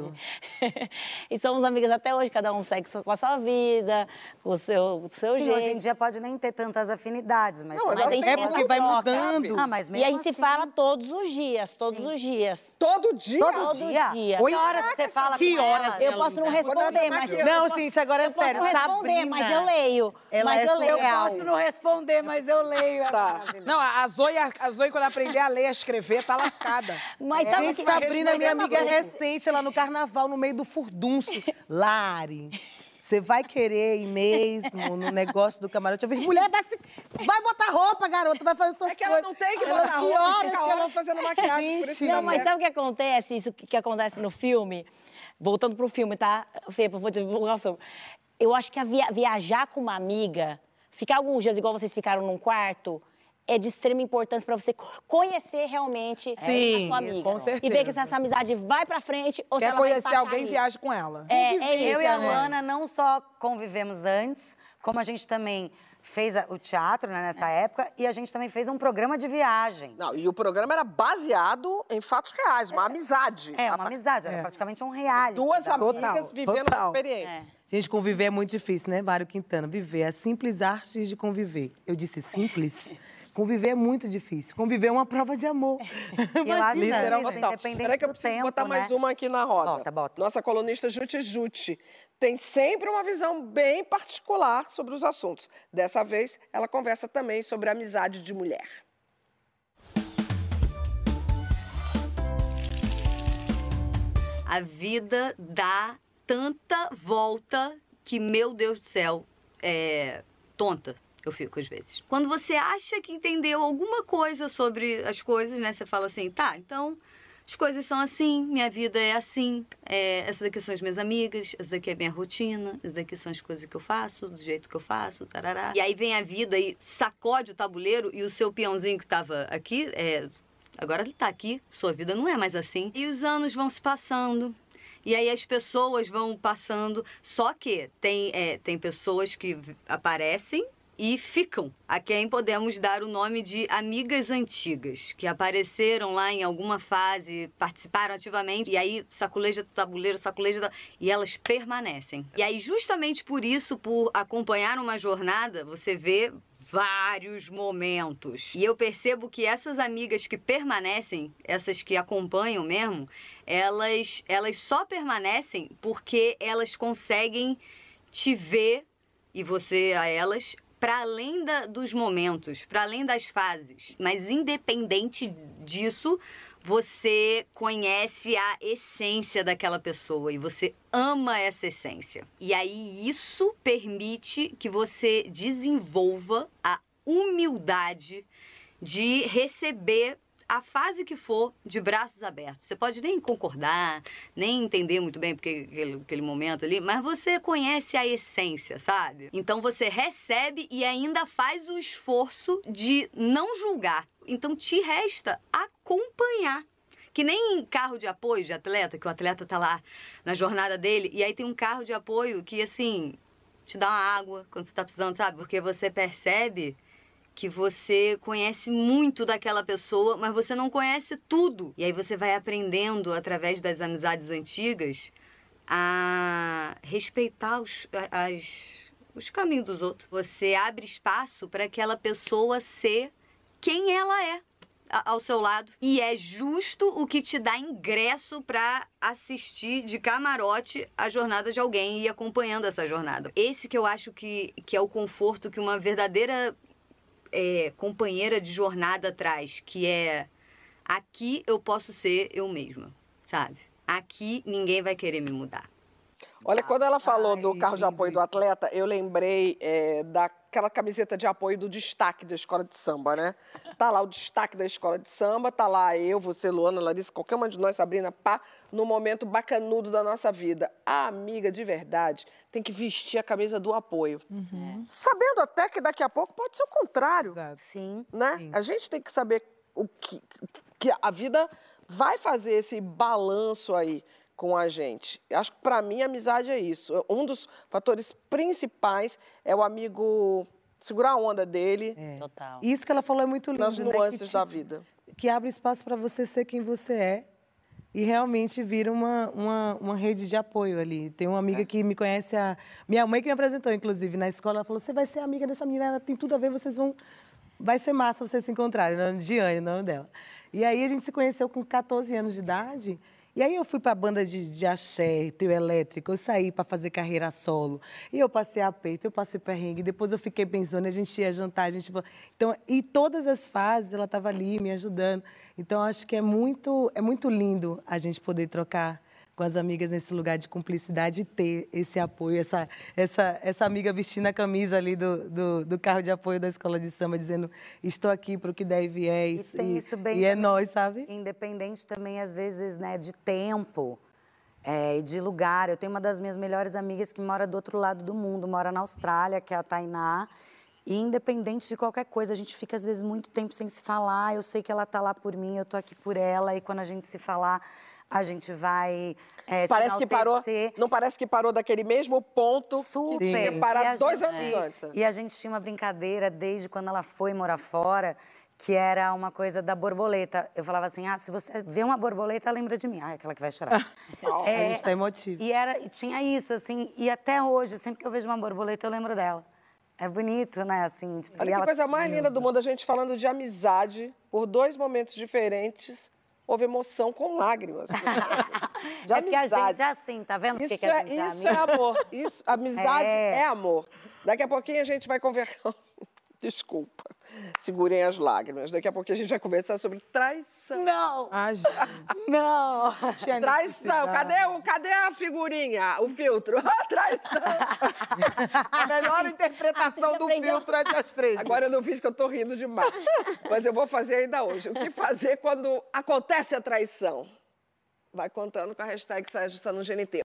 idade. e somos amigas até hoje, cada um segue com a sua vida, com o seu, com o seu Sim, jeito. hoje em dia pode nem ter tantas afinidades, mas... Não, mas Mas tem É porque vai mudando. Ah, mas E mesmo a gente se assim- fala todos os dias, todos os dias. Todo dia? Todo, Todo dia? dia. Que horas você fala Que com horas ela? Eu posso não responder, mas... eu Não, gente, agora é eu posso sério. não responder, Sabrina, mas eu leio. ela mas é eu leio. surreal. Posso não responder, mas eu leio. É Tá. Não, a Zoe, a Zoe, quando aprender a ler e a escrever, tá lascada. Mas sabe Gente, o que- Sabrina, minha amiga recente, ela no carnaval, no meio do furdunço. Lari, você vai querer ir mesmo no negócio do camarote? Eu falei, mulher, vai, se- vai botar roupa, garota, vai fazer suas É que ela coisas. não tem que botar que roupa, horas fica que horas ela- fazendo maquiagem, Gente, Não, mas sabe o que acontece? Isso que, que acontece no filme? Voltando pro filme, tá? Fepa, vou divulgar o filme. Eu acho que a via- viajar com uma amiga, ficar alguns dias igual vocês ficaram num quarto, é de extrema importância para você co- conhecer realmente Sim, a sua amiga. com E ver que certeza. se essa amizade vai pra frente ou se Quer ela vai conhecer empacar alguém, ali. viaje com ela. É, é isso. Eu e a né? Luana não só convivemos antes, como a gente também fez a- o teatro né, nessa época e a gente também fez um programa de viagem. Não, e o programa era baseado em fatos reais, uma amizade. É, A- uma amizade, era praticamente um reality. Duas amigas Total, vivendo total. uma experiência. Gente, conviver é muito difícil, né, Mário Quintana? Viver é a simples arte de conviver. Eu disse simples. Conviver é muito difícil. Conviver é uma prova de amor. Eu acho que é Literal, isso, total. independente Peraí que eu preciso tempo, botar mais né? uma aqui na roda. Bota, bota. Nossa colunista Juti Juti tem sempre uma visão bem particular sobre os assuntos. Dessa vez, ela conversa também sobre a amizade de mulher. A vida dá tanta volta que, meu Deus do céu, é tonta. Eu fico às vezes. Quando você acha que entendeu alguma coisa sobre as coisas, né? Você fala assim, tá, então as coisas são assim, minha vida é assim, é, essas daqui são as minhas amigas, essa daqui é a minha rotina, essas daqui são as coisas que eu faço, do jeito que eu faço, tarará. E aí vem a vida e sacode o tabuleiro e o seu peãozinho que estava aqui, é, agora ele tá aqui, sua vida não é mais assim. E os anos vão se passando. E aí as pessoas vão passando. Só que tem, é, tem pessoas que aparecem e ficam. A quem podemos dar o nome de amigas antigas, que apareceram lá em alguma fase, participaram ativamente, e aí saculeja do tabuleiro, saculeja da... e elas permanecem. E aí, justamente por isso, por acompanhar uma jornada, você vê vários momentos. E eu percebo que essas amigas que permanecem, essas que acompanham mesmo, elas, elas só permanecem porque elas conseguem te ver e você a elas para além da, dos momentos, para além das fases. Mas independente disso, você conhece a essência daquela pessoa e você ama essa essência. E aí isso permite que você desenvolva a humildade de receber a fase que for de braços abertos. Você pode nem concordar, nem entender muito bem porque aquele, aquele momento ali, mas você conhece a essência, sabe? Então você recebe e ainda faz o esforço de não julgar. Então te resta acompanhar. Que nem carro de apoio de atleta, que o atleta tá lá na jornada dele, e aí tem um carro de apoio que, assim, te dá uma água quando você tá precisando, sabe? Porque você percebe que você conhece muito daquela pessoa, mas você não conhece tudo. E aí você vai aprendendo através das amizades antigas a respeitar os, as, os caminhos dos outros. Você abre espaço para aquela pessoa ser quem ela é ao seu lado e é justo o que te dá ingresso para assistir de camarote a jornada de alguém e ir acompanhando essa jornada. Esse que eu acho que, que é o conforto que uma verdadeira é, companheira de jornada traz, que é aqui eu posso ser eu mesma, sabe? Aqui ninguém vai querer me mudar. Olha, quando ela falou do carro de apoio do atleta, eu lembrei é, daquela camiseta de apoio do destaque da escola de samba, né? Tá lá o destaque da escola de samba, tá lá eu, você, Luana, Larissa, qualquer uma de nós, Sabrina, pá, no momento bacanudo da nossa vida. A amiga de verdade tem que vestir a camisa do apoio. Uhum. Sabendo até que daqui a pouco pode ser o contrário. Exato. Sim. Né? Sim. A gente tem que saber o que, que a vida vai fazer esse balanço aí com a gente. Acho que para mim a amizade é isso. Um dos fatores principais é o amigo segurar a onda dele. É. Total. Isso que ela falou é muito lindo. Nas né? nuances que, da vida. Que abre espaço para você ser quem você é e realmente vira uma, uma, uma rede de apoio ali. Tem uma amiga é. que me conhece, a minha mãe que me apresentou, inclusive, na escola, ela falou, você vai ser amiga dessa menina, ela tem tudo a ver, vocês vão... Vai ser massa vocês se encontrarem, o nome de Diane, o nome dela. E aí a gente se conheceu com 14 anos de idade e aí eu fui para a banda de, de axé, trio elétrico, eu saí para fazer carreira solo. E eu passei aperto, eu passei perrengue, depois eu fiquei pensando, a gente ia jantar, a gente... Então, e todas as fases ela estava ali me ajudando. Então, acho que é muito, é muito lindo a gente poder trocar com as amigas nesse lugar de cumplicidade e ter esse apoio, essa, essa, essa amiga vestindo a camisa ali do, do, do carro de apoio da escola de samba, dizendo estou aqui para o que deve é e, tem isso bem e é nós, sabe? Independente também, às vezes, né, de tempo é, e de lugar. Eu tenho uma das minhas melhores amigas que mora do outro lado do mundo, mora na Austrália, que é a Tainá. E independente de qualquer coisa, a gente fica às vezes muito tempo sem se falar. Eu sei que ela está lá por mim, eu estou aqui por ela. E quando a gente se falar, a gente vai é, parece que parou Não parece que parou daquele mesmo ponto Super. que tinha parado dois gente, anos antes. E a gente tinha uma brincadeira desde quando ela foi morar fora, que era uma coisa da borboleta. Eu falava assim, ah, se você vê uma borboleta, lembra de mim. Ah, é aquela que vai chorar. é, a gente tá emotivo. E, era, e tinha isso, assim, e até hoje, sempre que eu vejo uma borboleta, eu lembro dela. É bonito, né? Assim, tipo, Olha que coisa mais linda do mundo, a gente falando de amizade por dois momentos diferentes houve emoção com lágrimas. De é que a gente é assim, tá vendo? Isso, que é, que isso é amor. Isso, amizade é. é amor. Daqui a pouquinho a gente vai conversar. Desculpa, segurem as lágrimas. Daqui a pouquinho a gente vai conversar sobre traição. Não! Ah, gente. Não! Traição. Cadê, o, cadê a figurinha, o filtro? traição. a melhor interpretação do filtro é das três. Agora eu não fiz que eu tô rindo demais. Mas eu vou fazer ainda hoje. O que fazer quando acontece a traição? Vai contando com a hashtag Sai Ajustando no GNT.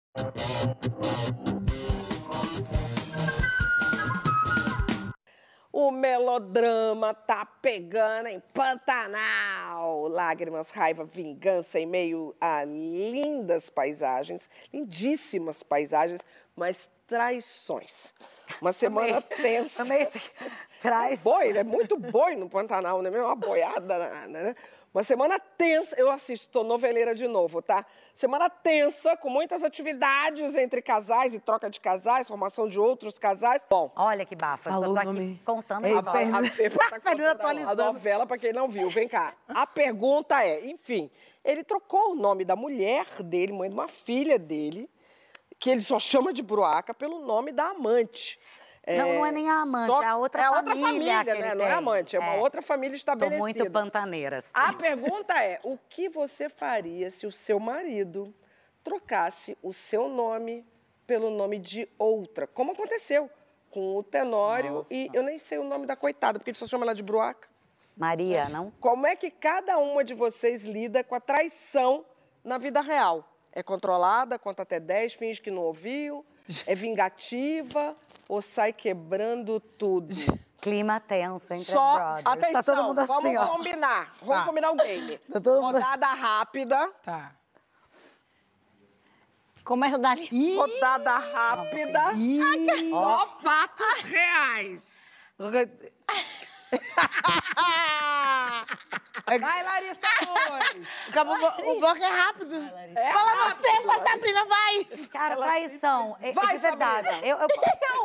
Melodrama tá pegando em Pantanal. Lágrimas, raiva, vingança em meio a lindas paisagens, lindíssimas paisagens, mas traições. Uma semana Amei. tensa. Amei esse... Traz. Boi, é muito boi no Pantanal, né? Uma boiada, né? Uma semana tensa, eu assisto, tô noveleira de novo, tá? Semana tensa, com muitas atividades entre casais e troca de casais, formação de outros casais. Bom, Olha que bafa, eu tô aqui nome. contando a Ei, história. Fernanda. a Fê tá a- a novela pra quem não viu. Vem cá. A pergunta é, enfim, ele trocou o nome da mulher dele, mãe de uma filha dele, que ele só chama de Bruaca, pelo nome da amante. Não, não é nem a amante, é a outra é a outra família família, né? Não é amante, é uma É. outra família Tô estabelecida. muito pantaneira. assim. A pergunta é: o que você faria se o seu marido trocasse o seu nome pelo nome de outra? Como aconteceu com o Tenório e eu nem sei o nome da coitada, porque ele só chama ela de Bruaca. Maria, não? Como é que cada uma de vocês lida com a traição na vida real? É controlada, conta até 10, finge que não ouviu? É vingativa ou sai quebrando tudo? Clima tenso entre Só, as brothers. atenção, tá todo mundo vamos assim, ó. combinar. Vamos Tá. combinar o game. Tá todo mundo Rodada rápida. Tá. Começa dali. Rodada rápida. Só fatos reais. Vai, Larissa, dois. Acabou, o bloco é rápido. É Fala rápido. você, foi Sabrina, vai. Cara, traição. É, Vai, de verdade. Eu, eu,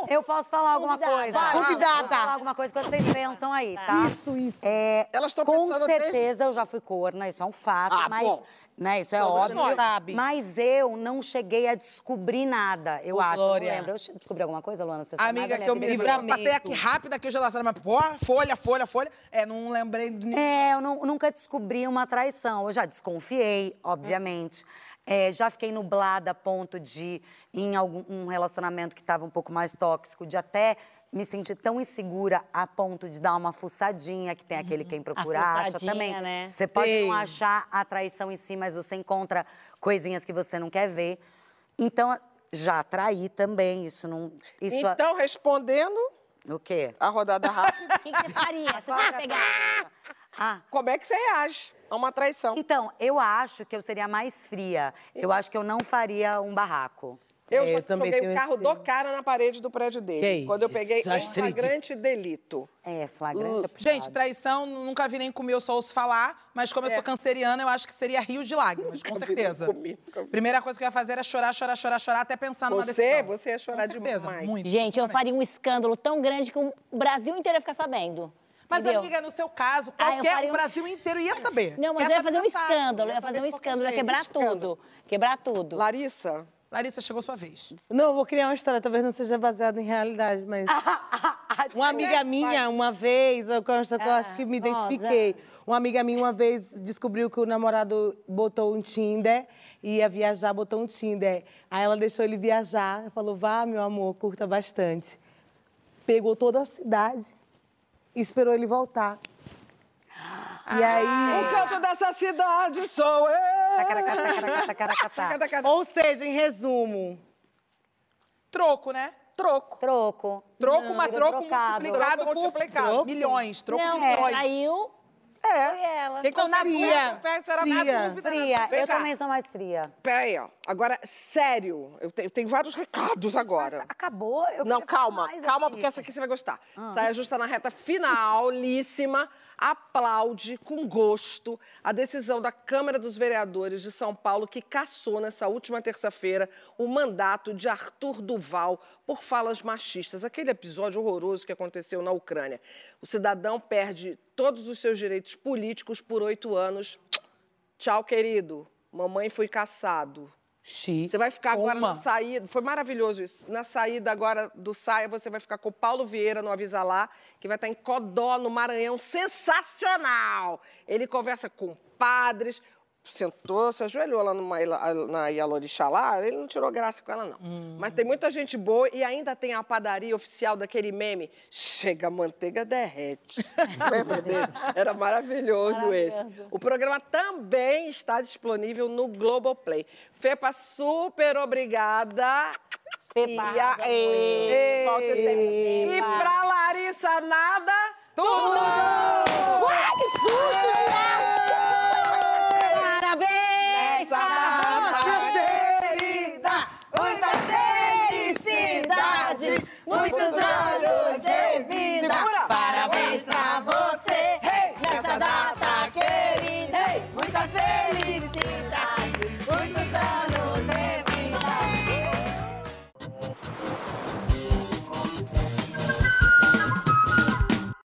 eu posso falar alguma Convidada. coisa? Vai. Eu posso Convidada. falar alguma coisa quando vocês pensam aí, tá? Isso, isso. É, Elas tão com pensando desde- certeza eu já fui corna, isso é um fato, Ah, mas bom. né, isso é Todas óbvio. nós. Sabe. Mas eu não cheguei a descobrir nada, eu Ô, acho. Glória. Não lembro. Eu descobri alguma coisa, Luana? Você sabe Amiga, que eu me? Livramento. passei aqui rápido aqui o gelatório, mas porra, folha, folha, folha. É, não lembrei de É, eu não- nunca descobri uma traição. Eu já desconfiei, obviamente. É, já fiquei nublada a ponto de, em algum um relacionamento que estava um pouco mais tóxico, de até me sentir tão insegura a ponto de dar uma fuçadinha, que tem aquele quem procura acha fuçadinha, também. né? Você pode não achar a traição em si, mas você encontra coisinhas que você não quer ver. Então, já traí também, isso não... Isso, Então, respondendo O quê? a rodada rápida, O que, que você faria? Você vai pegar. Ah, como é que você reage a uma traição? Então, eu acho que eu seria mais fria. Eu acho que eu não faria um barraco. Eu É, eu joguei o carro esse- do cara na parede do prédio dele. Que quando eu peguei em Astrid. flagrante delito. É, flagrante é puxado. Gente, traição, nunca vi nem comer, eu só ouço falar, mas como eu É. sou canceriana, eu acho que seria rio de lágrimas, com Nunca vi nem certeza. comi, nunca vi. Primeira coisa que eu ia fazer era chorar, chorar, chorar, chorar, até pensar numa Você? decisão. Você ia chorar com certeza, demais. Muito. Gente, eu faria um escândalo tão grande que o Brasil inteiro ia ficar sabendo. Mas, entendeu? amiga, no seu caso, Ah, eu qualquer, faria o um- Brasil inteiro ia saber. Não, mas Quer eu ia fazer um escândalo, eu ia fazer um escândalo, ia quebrar tudo. Quebrar tudo. Larissa, Larissa, chegou sua vez. Não, vou criar uma história, talvez não seja baseada em realidade, mas. Uma amiga minha, uma vez, eu acho, eu acho que me Ah, identifiquei. Uma amiga minha, uma vez, descobriu que o namorado botou um Tinder, ia viajar, botou um Tinder. Aí ela deixou ele viajar, falou: vá, meu amor, curta bastante. Pegou toda a cidade e esperou ele voltar. E aí. o canto dessa cidade sou eu. Tacaracá. Ou seja, em resumo, Troco, né? Troco. Troco. Troco, mas troco trocado. multiplicado Troco por multiplicado. milhões. Troco não, de milhões. saiu. É. Foi ela. Quem na Fria, dúvida, festa era na fria. dúvida. Fria, Vem eu também sou mais fria. Peraí, ó. Agora, sério, eu tenho, eu tenho vários recados agora. Acabou? Eu Não, calma, calma, aqui. porque essa aqui você vai gostar. Saia Justa na reta finalíssima aplaude com gosto a decisão da Câmara dos Vereadores de São Paulo que cassou nessa última terça-feira o mandato de Arthur Duval por falas machistas. Aquele episódio horroroso que aconteceu na Ucrânia. O cidadão perde todos os seus direitos políticos por oito anos. Tchau, querido. Mamãe foi caçado. Xi. Você vai ficar agora Toma. na saída. Foi maravilhoso isso. Na saída agora do Saia, você vai ficar com o Paulo Vieira no Avisa Lá, que vai estar em Codó, no Maranhão. Sensacional! Ele conversa com padres. Sentou, se ajoelhou lá numa, na Ialorixá lá, ele não tirou graça com ela, não. Mas tem muita gente boa e ainda tem a padaria oficial daquele meme. Chega a manteiga, derrete. Lembra dele? Era maravilhoso, esse. O programa também está disponível no Globoplay. Fepa, super obrigada. Fepa, E, a, e, sempre. e pra Larissa, nada. Tudo! Ai, que susto! Parabéns! Muitos anos!